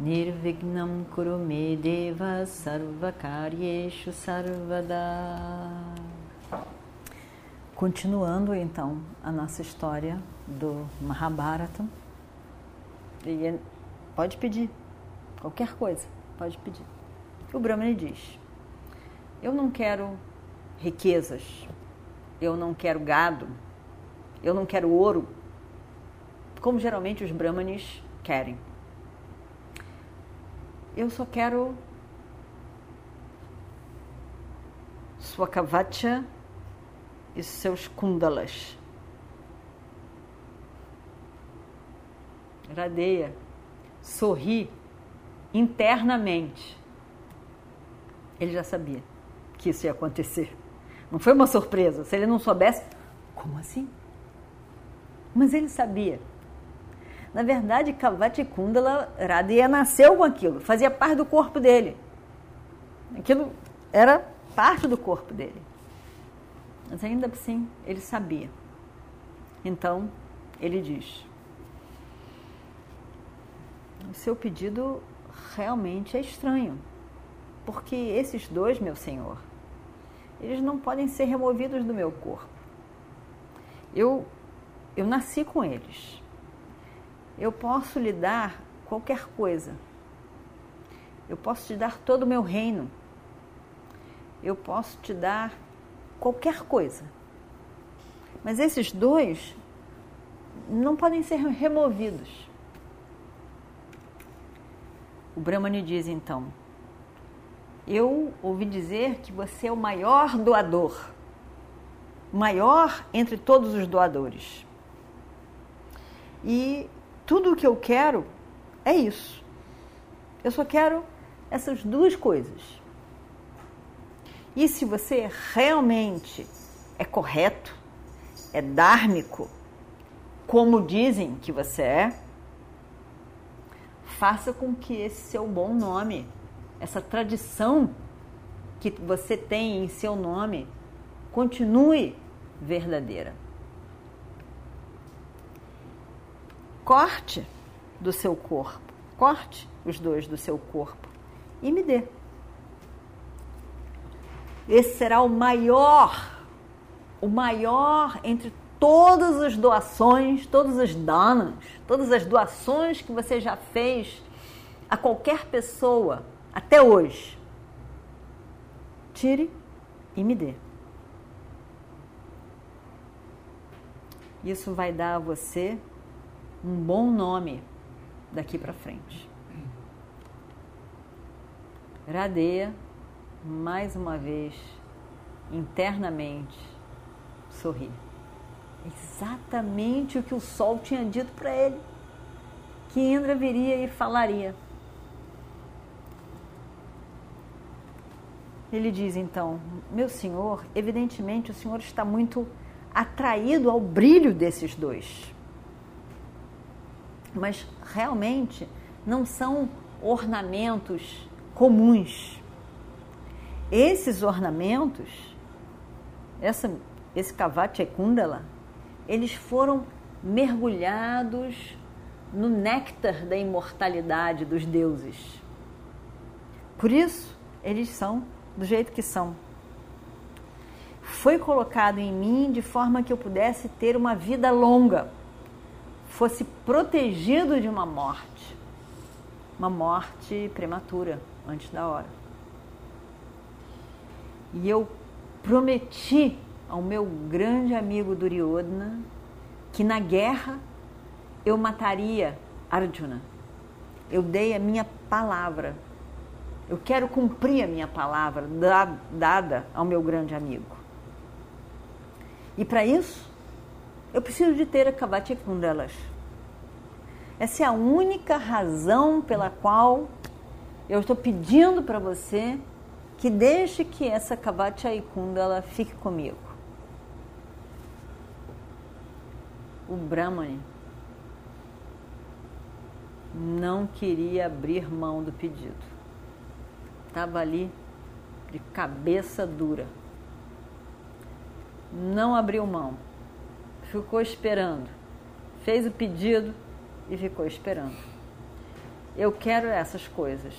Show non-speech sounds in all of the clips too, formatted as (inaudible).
Nirvignam Kurume Deva Sarvakaryeshu Sarvada Continuando então a nossa história do Mahabharata. E é, pode pedir qualquer coisa, pode pedir. O Brahmani diz: Eu não quero riquezas, eu não quero gado, eu não quero ouro, como geralmente os Brahmanes querem. Eu só quero sua kavacha e seus kundalas. Radeia sorri internamente. Ele já sabia que isso ia acontecer. Não foi uma surpresa. Se ele não soubesse, como assim? Mas ele sabia. Na verdade, Kavati Kundala Radeya nasceu com aquilo, fazia parte do corpo dele. Aquilo era parte do corpo dele. Mas ainda assim, ele sabia. Então, ele diz: O seu pedido realmente é estranho, porque esses dois, meu senhor, eles não podem ser removidos do meu corpo. Eu, eu nasci com eles. Eu posso lhe dar qualquer coisa. Eu posso te dar todo o meu reino. Eu posso te dar qualquer coisa. Mas esses dois não podem ser removidos. O Brahmani diz então: Eu ouvi dizer que você é o maior doador, maior entre todos os doadores. E tudo o que eu quero é isso. Eu só quero essas duas coisas. E se você realmente é correto, é dármico, como dizem que você é, faça com que esse seu bom nome, essa tradição que você tem em seu nome, continue verdadeira. Corte do seu corpo, corte os dois do seu corpo e me dê. Esse será o maior, o maior entre todas as doações, todas as danas, todas as doações que você já fez a qualquer pessoa até hoje. Tire e me dê. Isso vai dar a você um bom nome daqui para frente. Radeia mais uma vez, internamente, sorri. Exatamente o que o sol tinha dito para ele, que Indra viria e falaria. Ele diz então: Meu senhor, evidentemente o senhor está muito atraído ao brilho desses dois. Mas realmente não são ornamentos comuns. Esses ornamentos, essa, esse Kavati Kundala, eles foram mergulhados no néctar da imortalidade dos deuses. Por isso, eles são do jeito que são. Foi colocado em mim de forma que eu pudesse ter uma vida longa, fosse protegido de uma morte, uma morte prematura, antes da hora. E eu prometi ao meu grande amigo Duryodhana que na guerra eu mataria Arjuna. Eu dei a minha palavra. Eu quero cumprir a minha palavra dada ao meu grande amigo. E para isso, eu preciso de ter a Kavati Kundalas. Essa é a única razão pela qual eu estou pedindo para você que deixe que essa Kavachai Kundala fique comigo. O Brahmani não queria abrir mão do pedido. Estava ali de cabeça dura. Não abriu mão. Ficou esperando. Fez o pedido e ficou esperando. Eu quero essas coisas.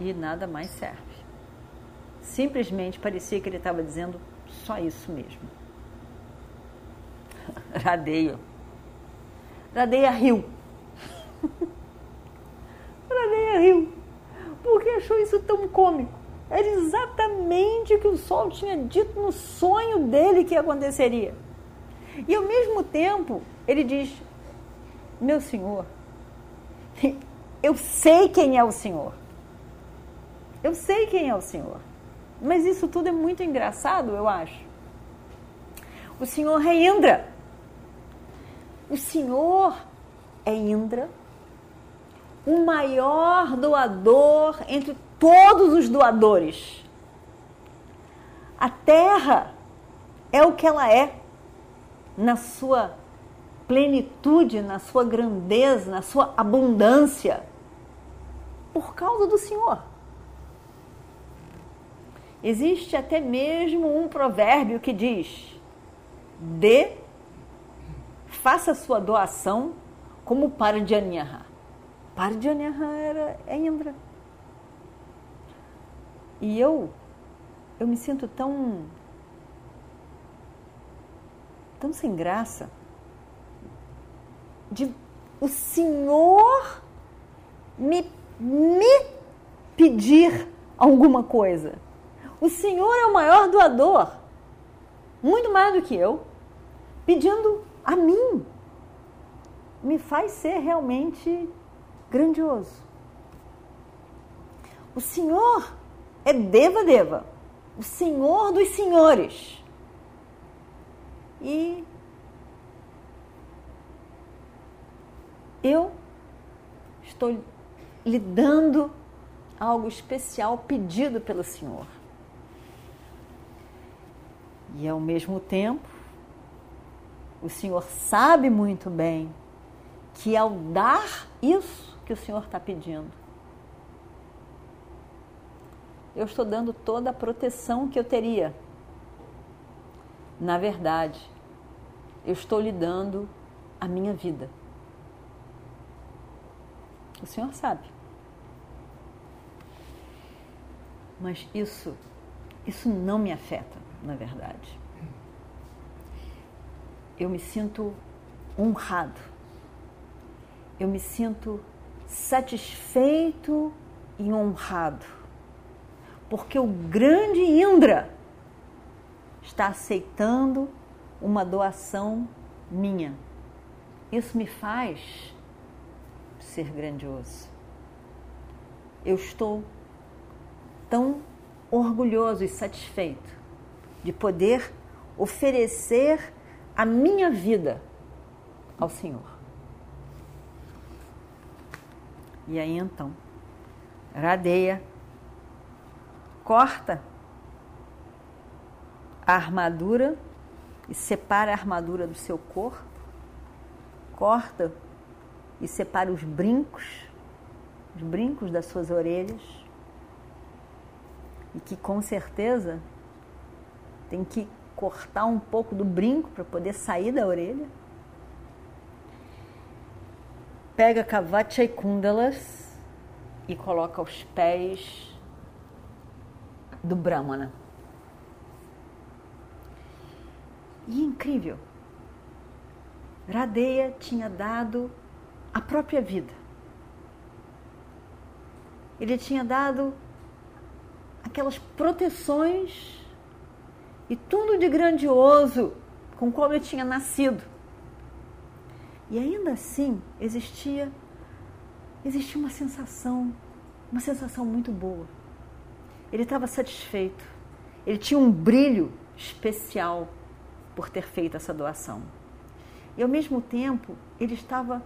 E nada mais serve. Simplesmente parecia que ele estava dizendo só isso mesmo. (laughs) Radeio. Radeia riu. (laughs) Radeia riu. Porque achou isso tão cômico. Era exatamente o que o sol tinha dito no sonho dele que aconteceria. E ao mesmo tempo, ele diz: Meu senhor, eu sei quem é o senhor. Eu sei quem é o senhor. Mas isso tudo é muito engraçado, eu acho. O senhor é Indra. O senhor é Indra, o maior doador entre todos os doadores. A terra é o que ela é na sua plenitude, na sua grandeza, na sua abundância, por causa do Senhor. Existe até mesmo um provérbio que diz: dê, faça sua doação como Paradjanyaha. Paradjanyaha era é Indra. E eu, eu me sinto tão, tão sem graça de o Senhor me, me pedir alguma coisa. O Senhor é o maior doador, muito mais do que eu, pedindo a mim. Me faz ser realmente grandioso. O Senhor é Deva Deva, o Senhor dos Senhores. E eu estou lhe dando algo especial pedido pelo Senhor. E ao mesmo tempo, o Senhor sabe muito bem que ao dar isso que o Senhor está pedindo, eu estou dando toda a proteção que eu teria. Na verdade, eu estou lhe dando a minha vida. O Senhor sabe. Mas isso, isso não me afeta, na verdade. Eu me sinto honrado. Eu me sinto satisfeito e honrado porque o grande Indra está aceitando uma doação minha. Isso me faz ser grandioso. Eu estou tão orgulhoso e satisfeito de poder oferecer a minha vida ao Senhor. E aí então, Radeia corta a armadura e separa a armadura do seu corpo, corta e separa os brincos, os brincos das suas orelhas, e que com certeza tem que cortar um pouco do brinco para poder sair da orelha. Pega Kavachai Kundalas e coloca os pés do Brahmana. E incrível, Radeya tinha dado a própria vida. Ele tinha dado aquelas proteções e tudo de grandioso com como ele tinha nascido. E ainda assim existia existia uma sensação, uma sensação muito boa ele estava satisfeito. Ele tinha um brilho especial por ter feito essa doação. E ao mesmo tempo, ele estava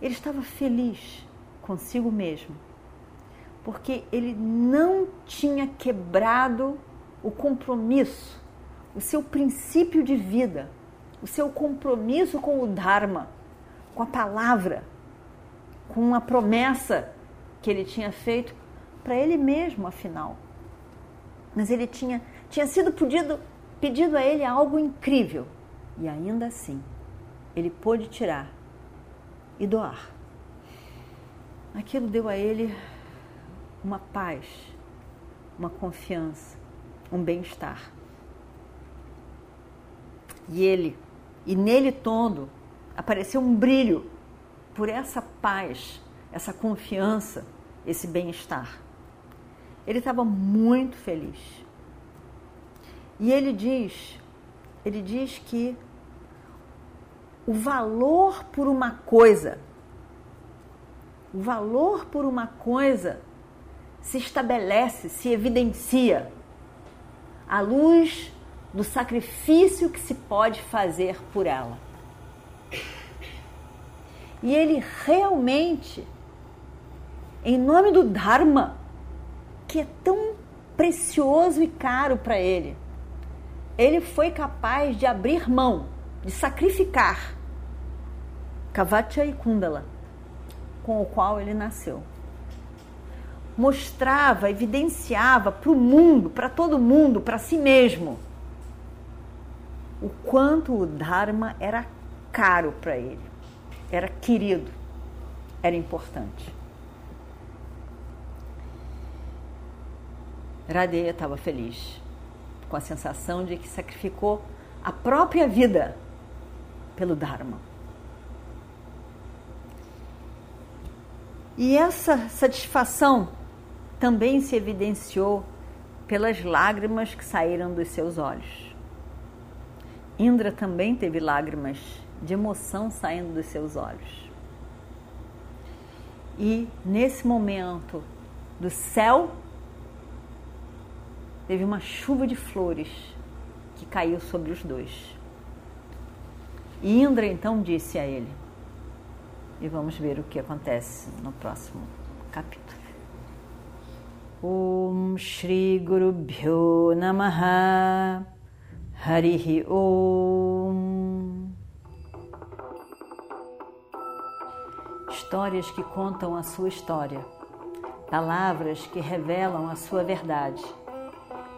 ele estava feliz consigo mesmo porque ele não tinha quebrado o compromisso, o seu princípio de vida, o seu compromisso com o Dharma, com a palavra, com a promessa que ele tinha feito para ele mesmo, afinal. Mas ele tinha, tinha sido pedido, pedido a ele algo incrível e ainda assim ele pôde tirar e doar. Aquilo deu a ele uma paz, uma confiança, um bem-estar. E ele, e nele todo, apareceu um brilho por essa paz, essa confiança, esse bem-estar. Ele estava muito feliz. E ele diz, ele diz que o valor por uma coisa, o valor por uma coisa se estabelece, se evidencia à luz do sacrifício que se pode fazer por ela. E ele realmente, em nome do Dharma, que é tão precioso e caro para ele, ele foi capaz de abrir mão, de sacrificar Kavatya e Kundala, com o qual ele nasceu mostrava, evidenciava para o mundo, para todo mundo, para si mesmo, o quanto o Dharma era caro para ele, era querido, era importante. Radeya estava feliz, com a sensação de que sacrificou a própria vida pelo Dharma. E essa satisfação também se evidenciou pelas lágrimas que saíram dos seus olhos. Indra também teve lágrimas de emoção saindo dos seus olhos. E nesse momento do céu, teve uma chuva de flores que caiu sobre os dois. E Indra então disse a ele, e vamos ver o que acontece no próximo capítulo. Om Shri Guru Bhyo Namaha Harihi Om Histórias que contam a sua história, palavras que revelam a sua verdade.